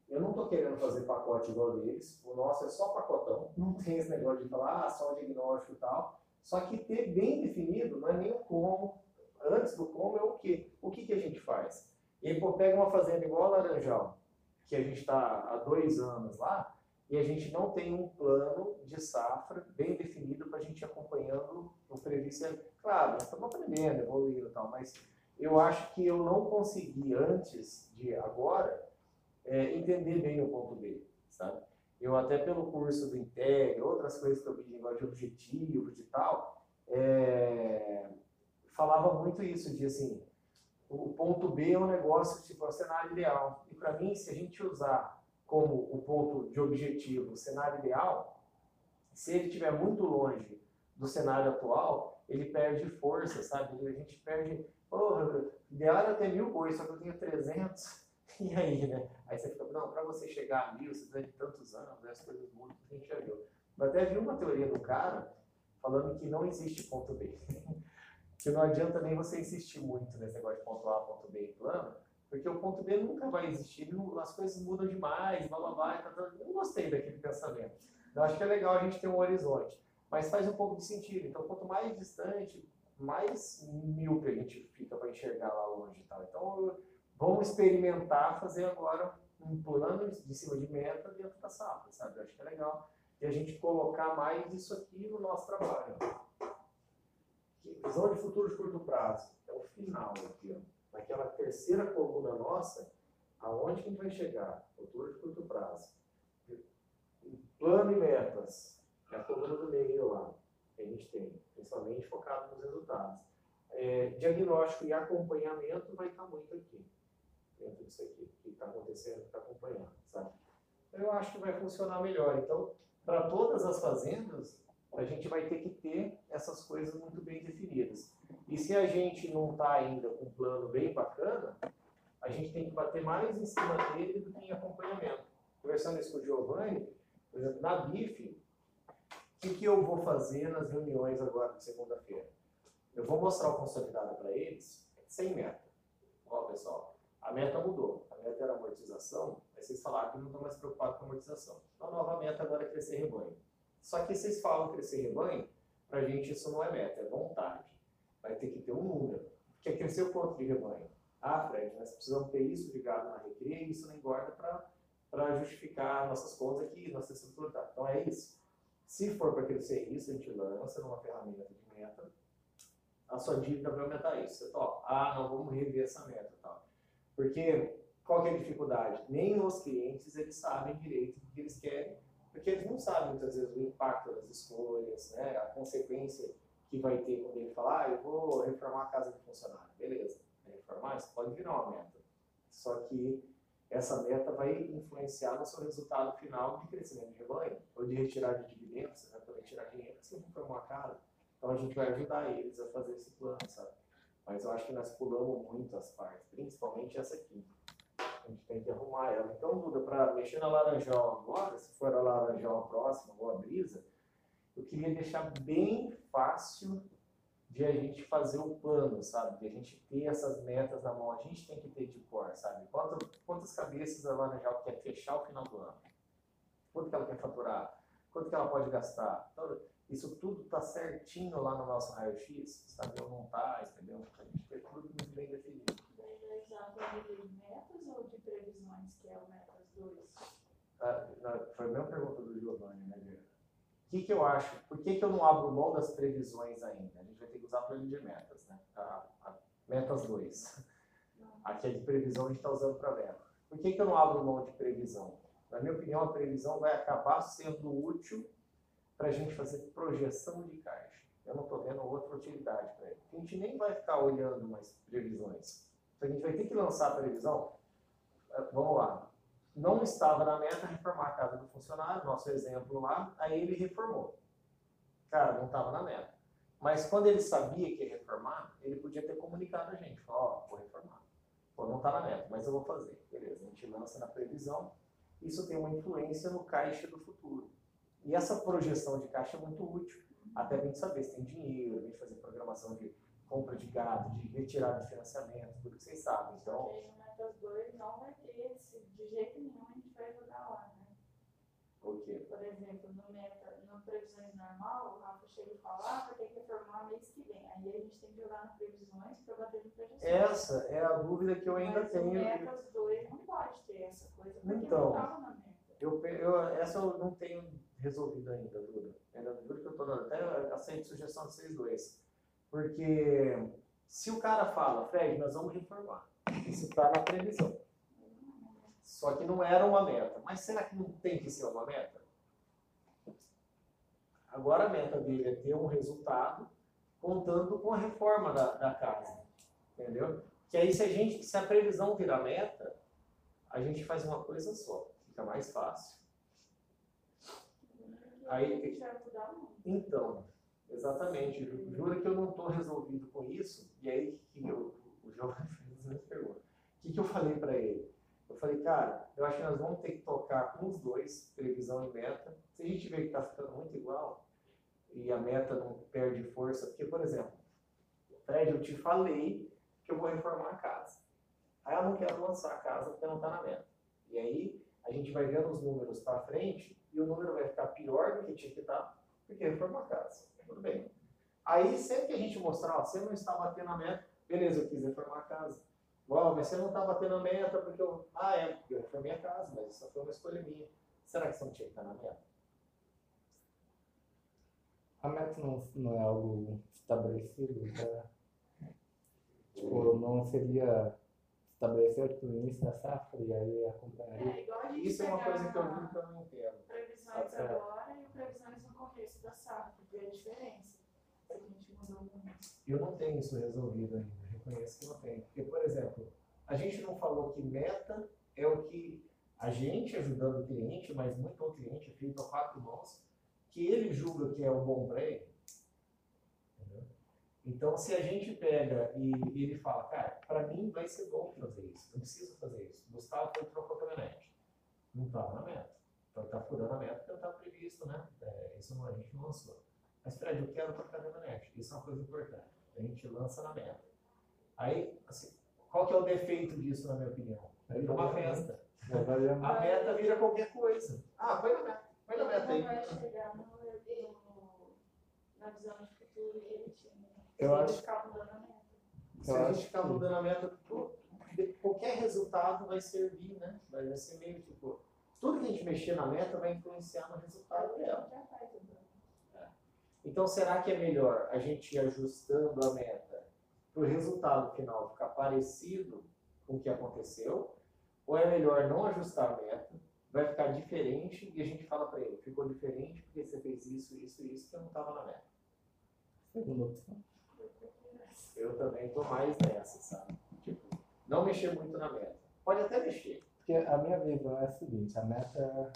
Eu não estou querendo fazer pacote igual deles. O nosso é só pacotão. Não tem esse negócio de falar, ah, só diagnóstico e tal. Só que ter bem definido não é nem o como. Antes do como é o que. O que, que a gente faz? E pô, pega uma fazenda igual a Laranjal, que a gente está há dois anos lá, e a gente não tem um plano de safra bem definido para a gente ir acompanhando o previsto. Claro, nós estamos aprendendo, evoluindo e tal, mas eu acho que eu não consegui antes de agora é, entender bem o ponto B, sabe? Eu até pelo curso do Integra, outras coisas que eu vi de negócio de objetivos e tal, é, falava muito isso, de assim, o ponto B é um negócio tipo o cenário ideal. E para mim, se a gente usar como o ponto de objetivo o cenário ideal, se ele estiver muito longe do cenário atual, ele perde força, sabe? A gente perde, porra, ideal era ter mil bois, só que eu tenho 300. E aí, né? Aí você fica, não, para você chegar a mil, você precisa de tantos anos, né? as coisas mudam, a gente já viu. Eu até vi uma teoria do cara falando que não existe ponto B. que não adianta nem você insistir muito nesse negócio de ponto A, ponto B em plano, porque o ponto B nunca vai existir, as coisas mudam demais, blá blá blá. Tá, tá. Eu não gostei daquele pensamento. Eu acho que é legal a gente ter um horizonte, mas faz um pouco de sentido. Então, quanto mais distante, mais míope a gente fica para enxergar lá longe e tal. Então, vamos experimentar fazer agora um plano de cima de meta dentro da safra, sabe? Eu acho que é legal. E a gente colocar mais isso aqui no nosso trabalho. Visão de futuro de curto prazo. É o final aqui, ó. Naquela terceira coluna nossa, aonde que a gente vai chegar? Futuro de curto prazo. Plano e metas. É a coluna do meio lá. Que a gente tem, principalmente focado nos resultados. É, diagnóstico e acompanhamento vai estar muito aqui. Dentro disso aqui, que está acontecendo, que está acompanhando, sabe? Eu acho que vai funcionar melhor. Então, para todas as fazendas, a gente vai ter que ter essas coisas muito bem definidas. E se a gente não está ainda com um plano bem bacana, a gente tem que bater mais em cima dele do que em acompanhamento. Conversando isso com o Giovanni, por exemplo, na BIF, o que, que eu vou fazer nas reuniões agora de segunda-feira? Eu vou mostrar o consolidado para eles sem meta. Ó, pessoal, a meta mudou. A meta era amortização, mas vocês falaram que não estão mais preocupados com amortização. Então, a nova meta agora é crescer rebanho. Só que vocês falam crescer rebanho, para a gente isso não é meta, é vontade. Vai ter que ter um número. Quer crescer o quanto de rebanho? Ah, Fred, nós precisamos ter isso ligado na recria e isso não engorda para justificar nossas contas aqui, nossa estrutura. Tá. Então é isso. Se for para crescer isso, a gente lança numa ferramenta de meta, a sua dívida vai aumentar isso. Você ah, não, vamos rever essa meta. Tal. Porque qual é a dificuldade? Nem os clientes eles sabem direito o que eles querem porque eles não sabem muitas vezes o impacto das escolhas, né, a consequência que vai ter quando ele falar, ah, eu vou reformar a casa de funcionário. Beleza, reformar, isso pode virar uma meta. Só que essa meta vai influenciar no seu resultado final de crescimento de rebanho, ou de retirada de dividendos, você vai poder tirar dinheiro se reformar a casa. Então a gente vai ajudar eles a fazer esse plano, sabe? Mas eu acho que nós pulamos muito as partes, principalmente essa aqui a gente tem que arrumar ela. Então, Duda, para mexer na laranjal agora, se for a laranjal próxima ou a brisa, eu queria deixar bem fácil de a gente fazer o plano, sabe? De a gente ter essas metas na mão. A gente tem que ter de cor, sabe? Quantas, quantas cabeças a laranjal quer fechar o final do ano? Quanto que ela quer faturar? Quanto que ela pode gastar? Então, isso tudo está certinho lá no nosso raio-x, sabe? Ou não está, entendeu? A gente tem tudo muito bem definido. Já metas ou de previsões, que é o Metas 2? Ah, foi a mesma pergunta do Giovanni, né, Diego? O que, que eu acho? Por que, que eu não abro mão das previsões ainda? A gente vai ter que usar planilha de metas, né? A, a metas 2. Aqui é de previsão, a gente está usando para meta. Por que, que eu não abro mão de previsão? Na minha opinião, a previsão vai acabar sendo útil para a gente fazer projeção de caixa. Eu não estou vendo outra utilidade para ele. A gente nem vai ficar olhando mais previsões. A gente vai ter que lançar a previsão. É, vamos lá. Não estava na meta reformar a casa do funcionário, nosso exemplo lá, aí ele reformou. Cara, não estava na meta. Mas quando ele sabia que ia reformar, ele podia ter comunicado a gente. Ó, oh, vou reformar. Pô, não está na meta, mas eu vou fazer. Beleza, a gente lança na previsão. Isso tem uma influência no caixa do futuro. E essa projeção de caixa é muito útil, até a gente saber se tem dinheiro, a gente fazer programação de compra de gado, de retirada de financiamento, tudo que vocês sabem. Então, Metas 2 não vai ter esse, de jeito nenhum a gente vai jogar lá, né? O quê? Por exemplo, no, meta, no previsões normal, o Rafa chega e fala, ah, vai ter que reformar mês que vem. Aí a gente tem que jogar no previsões para bater no projeções. Essa é a dúvida que eu ainda Mas tenho. No Metas 2 não pode ter essa coisa, porque Então. não estava na meta. Eu, eu, essa eu não tenho resolvido ainda, Duda. Ainda juro que eu dando. Até aceito sugestão de vocês dois. Porque se o cara fala, Fred, nós vamos reformar, isso está na previsão. Só que não era uma meta. Mas será que não tem que ser uma meta? Agora a meta dele é ter um resultado contando com a reforma da, da casa. Entendeu? Que aí se a gente, se a previsão virar meta, a gente faz uma coisa só, fica mais fácil. Aí-. Então, exatamente. Ju- Jura que eu não estou resolvido com isso? E aí que eu, o João fez a mesma pergunta. O que, que eu falei para ele? Eu falei, cara, eu acho que nós vamos ter que tocar com os dois, previsão e meta. Se a gente vê que está ficando muito igual e a meta não perde força, porque, por exemplo, Fred, eu te falei que eu vou reformar a casa. Aí eu não quero lançar a casa porque não está na meta. E aí a gente vai vendo os números para frente e o número vai ficar pior do que tinha que estar, porque reformar a casa. Tudo bem. Aí sempre que a gente mostrar, ó, você não está batendo a meta, beleza, eu quis reformar a casa. Ó, mas você não está batendo a meta porque eu. Ah, é, porque eu reformei a casa, mas isso foi uma escolha minha. Será que você não tinha que estar na meta? A meta não, não é algo estabelecido, tá? Tipo, não seria estabelecer o início da safra e aí acompanharia. É, igual a gente Isso é uma coisa que eu vi que eu não entendo. previsões É. agora e previsões no começo da safra, ver a diferença. Se a gente mudou muito. Eu não tenho isso resolvido ainda, reconheço que não tenho. Porque, por exemplo, a gente não falou que meta é o que a gente ajudando o cliente, mas muito o cliente feito a quatro mãos, que ele julga que é o bom para ele. Então, se a gente pega e ele fala, cara, para mim vai ser bom fazer isso, eu preciso fazer isso. Gustavo foi e trocou a caminhonete. Não estava na meta. Então, está furando a meta porque não estava previsto, né? É, isso não, a gente não lançou. Mas, Fred, eu quero trocar a caminhonete. Isso é uma coisa importante. A gente lança na meta. Aí, assim, qual que é o defeito disso, na minha opinião? É uma festa. A meta vira qualquer coisa. Ah, põe na meta. Põe na meta Não vai aí. chegar no, no, na visão de futuro que ele tinha. Eu Se acho- ficar mudando a meta. Se Eu a gente ficar que- mudando a meta, qualquer resultado vai servir, né? Vai ser meio tipo. Tudo que a gente mexer na meta vai influenciar no resultado dela. Então. Então, será que é melhor a gente ir ajustando a meta para o resultado final ficar parecido com o que aconteceu? Ou é melhor não ajustar a meta, vai ficar diferente e a gente fala para ele, ficou diferente porque você fez isso, isso e isso que eu não estava na meta. Segunda opção. Eu também estou mais nessa, sabe? Tipo, não mexer muito na meta. Pode até mexer. Porque a minha visão é a seguinte, a meta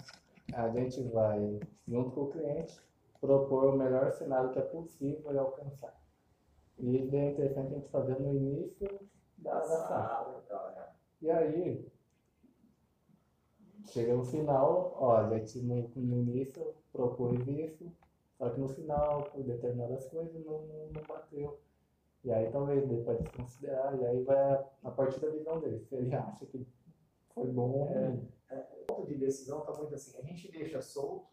a gente vai, junto com o cliente, propor o melhor cenário que é possível alcançar. E isso é interessante a gente fazer no início da, da safra. sala e né? E aí, chega no final, ó, a gente no, no início propôs isso, só que no final, por determinadas coisas, não, não, bateu. E aí talvez ele pode desconsiderar, e aí vai a, partir da visão dele. Se ele acha que foi bom ou ruim. O ponto de decisão está muito assim, a gente deixa solto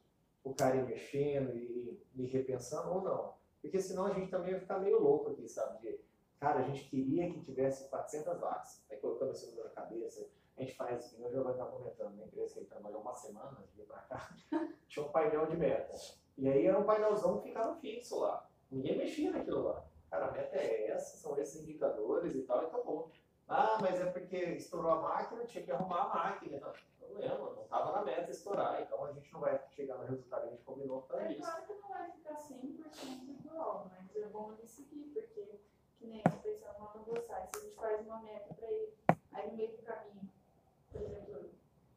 o cara ir mexendo e, e repensando ou não. Porque senão a gente também vai ficar meio louco aqui, sabe? De, cara, a gente queria que tivesse 400 watts. Aí colocando esse número na cabeça, a gente faz o Giovanni estava comentando na empresa que ele trabalhou uma semana, de vir para cá, tinha um painel de meta. E aí era um painelzão que ficava fixo lá. Ninguém mexia naquilo lá. Cara, a meta é essa, são esses indicadores e tal, e tá bom. Ah, mas é porque estourou a máquina, tinha que arrumar a máquina. tal. Problema, não estava na meta estourar, então a gente não vai chegar no resultado que a gente combinou para É isso. claro que não vai ficar 100% igual, mas é bom ele seguir, porque, que nem eu pensando lá no Bossai, se a gente faz uma meta para ele, aí no meio do caminho, por exemplo,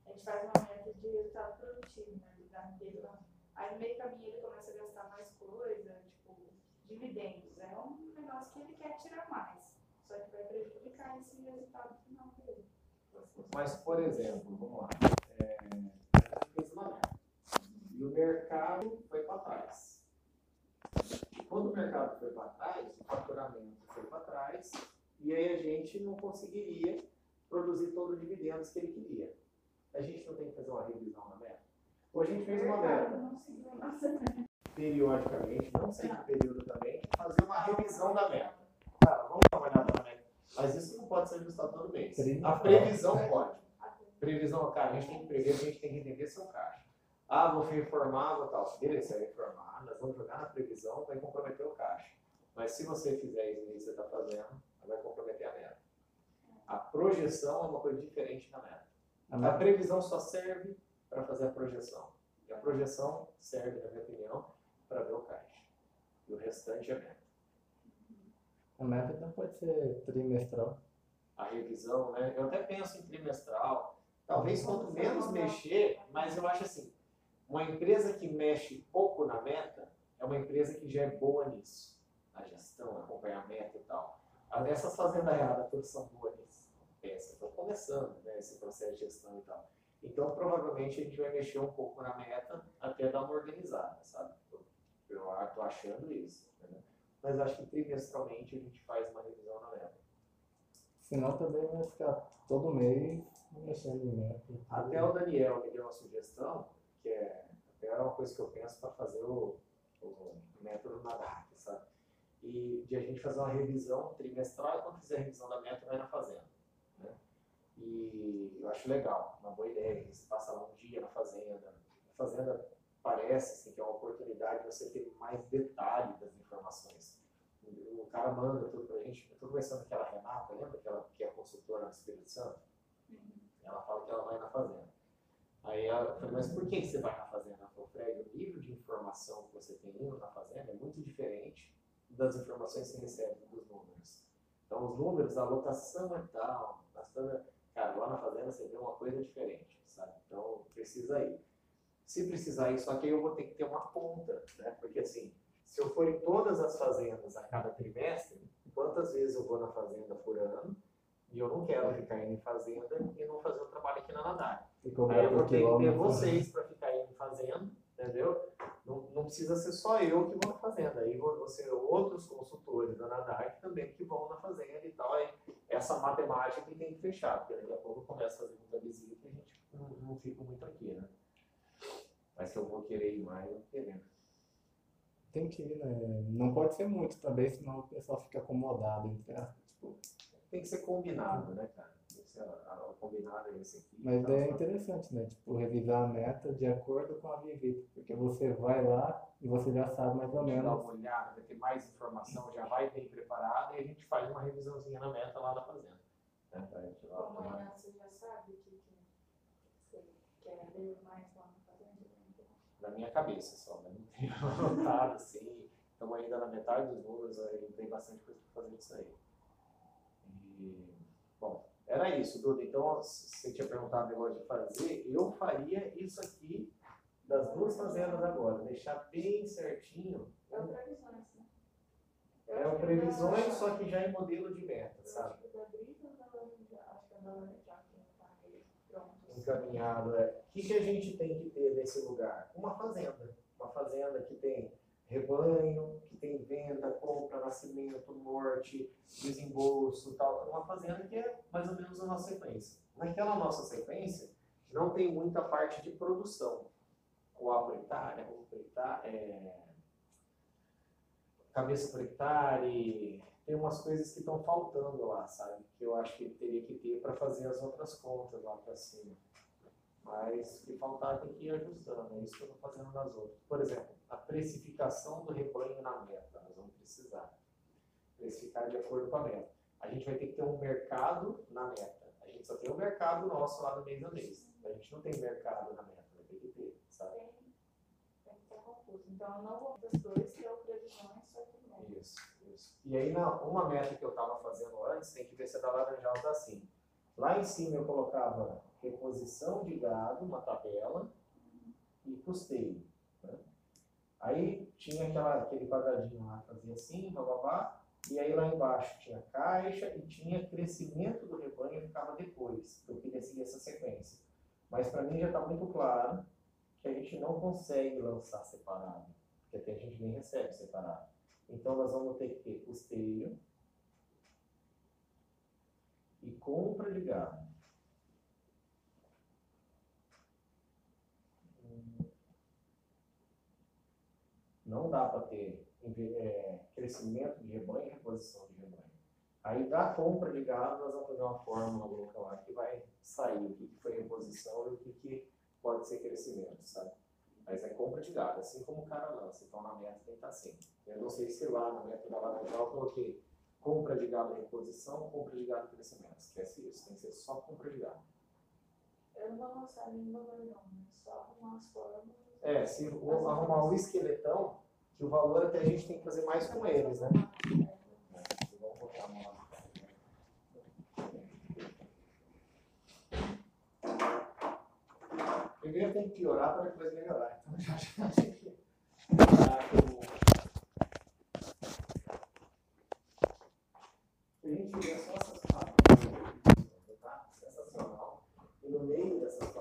a gente faz uma meta de resultado produtivo, né, do carro dele lá. Aí no meio caminho ele começa a gastar mais coisa, tipo, dividendos. É um negócio que ele quer tirar mais, só que vai prejudicar esse resultado final dele. Mas, por exemplo, vamos lá. É. E o mercado foi para trás. Quando o mercado foi para trás, o faturamento foi para trás, e aí a gente não conseguiria produzir todos os dividendos que ele queria. A gente não tem que fazer uma revisão na meta? Ou a gente fez uma meta, periodicamente, não sei que período também, fazer uma revisão da meta. Cara, vamos dar uma olhada na meta. Mas isso não pode ser ajustado todo mês. A previsão pode. Previsão, cara, a gente tem que prever, a gente tem que entender seu caixa. Ah, vou reformar, vou tal. Beleza, você reformar, nós vamos jogar na previsão, vai comprometer o caixa. Mas se você fizer isso que você está fazendo, vai comprometer a meta. A projeção é uma coisa diferente da meta. A previsão só serve para fazer a projeção. E a projeção serve, na minha opinião, para ver o caixa. E o restante é meta. A meta não pode ser trimestral. A revisão, né? Eu até penso em trimestral. Talvez quanto menos mexer, mas eu acho assim, uma empresa que mexe pouco na meta é uma empresa que já é boa nisso. Na gestão, acompanhamento e tal. As- Essas fazendaiadas todas são boas nisso. Pensa, estão começando né, esse processo de gestão e tal. Então, provavelmente, a gente vai mexer um pouco na meta até dar uma organizada, sabe? Eu- estou achando isso. entendeu? Mas acho que trimestralmente a gente faz uma revisão na meta. Senão também vai ficar todo mês mexendo em meta. Até o Daniel me deu uma sugestão, que é até uma coisa que eu penso para fazer o, o método NADAC, sabe? E de a gente fazer uma revisão trimestral e quando fizer a revisão da meta, vai na fazenda. E eu acho legal, uma boa ideia. Você passa lá um dia na fazenda. A fazenda parece assim, que é uma oportunidade de você ter mais detalhe das informações. O cara manda tudo pra gente. Eu estou conversando com aquela Renata, lembra aquela que é consultora no Espírito Santo? Ela fala que ela vai na fazenda. Aí ela falou, mas por que você vai na fazenda? Ela falou, Fred, o nível de informação que você tem indo na fazenda é muito diferente das informações que você recebe dos números. Então, os números, a lotação é tal, toda... cara, lá na fazenda você vê uma coisa diferente, sabe? Então, precisa ir. Se precisar ir, só que aí eu vou ter que ter uma conta, né? Porque assim, se eu for em todas as fazendas a cada trimestre, quantas vezes eu vou na fazenda por ano? E eu não quero ficar indo em fazenda e não fazer o trabalho aqui na Nadar. Aí eu vou ter que ter vocês para ficar indo fazendo, entendeu? Não, não precisa ser só eu que vou na fazenda, aí vão ser outros consultores da Nadar também que vão na fazenda e tal. Aí essa matemática que tem que fechar, porque daqui a pouco eu começo a fazer muita visita e a gente não, não fica muito aqui, né? Mas se eu vou querer ir mais, eu vou querer. Tem que ir, né? Não pode ser muito também, senão o pessoal fica acomodado. Aspas, tipo. Tem que ser combinado, né, cara? É esse aqui. Mas tal, é interessante, né? Tipo, revisar a meta de acordo com a visita. Porque você vai lá e você já sabe mais ou menos. uma olhada, vai ter mais informação, já vai bem preparado e a gente faz uma revisãozinha na meta lá da fazenda. Né? Pra gente lá tomar- amanhã você já sabe o que, que você quer ler mais lá na fazenda? na minha cabeça só, né? não tenho anotado assim. Estamos ainda na metade dos números, aí tem bastante coisa para fazer isso aí. E, bom, era isso, Duda. Então, se você tinha perguntado o negócio de fazer, eu faria isso aqui das duas fazendas agora, deixar bem certinho. É o previsões, né? É o previsões, só que já em modelo de meta, sabe? encaminhado é o que, que a gente tem que ter nesse lugar? Uma fazenda. Uma fazenda que tem rebanho, que tem venda, compra, nascimento, morte, desembolso tal. Uma fazenda que é mais ou menos a nossa sequência. Naquela nossa sequência, não tem muita parte de produção. Coar por hectare, arroz por é... cabeça por hectare, tem umas coisas que estão faltando lá, sabe? Que eu acho que teria que ter para fazer as outras contas lá para cima. Mas o que faltar tem que ir ajustando, é isso que eu estou fazendo nas outras. Por exemplo, a precificação do rebanho na meta, nós vamos precisar. Precificar de acordo com a meta. A gente vai ter que ter um mercado na meta. A gente só tem um mercado nosso lá no mês a mês. A gente não tem mercado na meta, vai ter que ter, sabe? Tem, tem que estar confuso. Então, eu não vou das dois, que é o previsões, só que não. Isso, isso. E aí, na, uma meta que eu estava fazendo antes, tem que ver se a da Laranjal tá assim. Lá em cima eu colocava reposição de gado, uma tabela, e custeio. Né? Aí tinha aquela, aquele quadradinho lá, fazia assim, bababá, e aí lá embaixo tinha caixa e tinha crescimento do rebanho, ficava depois. Eu queria seguir essa sequência. Mas para mim já está muito claro que a gente não consegue lançar separado, porque até a gente nem recebe separado. Então nós vamos ter que ter custeio e compra de gado. Hum. Não dá para ter é, crescimento de rebanho e reposição de rebanho. Aí da compra de gado nós vamos fazer uma fórmula louca lá que vai sair o que foi reposição e o que, que pode ser crescimento, sabe? Mas é compra de gado, assim como o cara lança. Então na meta tem que estar assim. Eu não sei se lá na meta da Laranjal eu coloquei compra de gado reposição, compra de gado crescimento. Esquece isso, tem que ser só compra de gado. Eu não vou lançar nenhum não, né? Só arrumar as formas. É, se arrumar um esqueletão, que o valor até a gente tem que fazer mais com eles, né? Vamos botar a mão lá. Primeiro tem que piorar para depois melhorar. Então já já que a gente vê só essas palavras, tá? Sensacional. E no meio dessas palavras,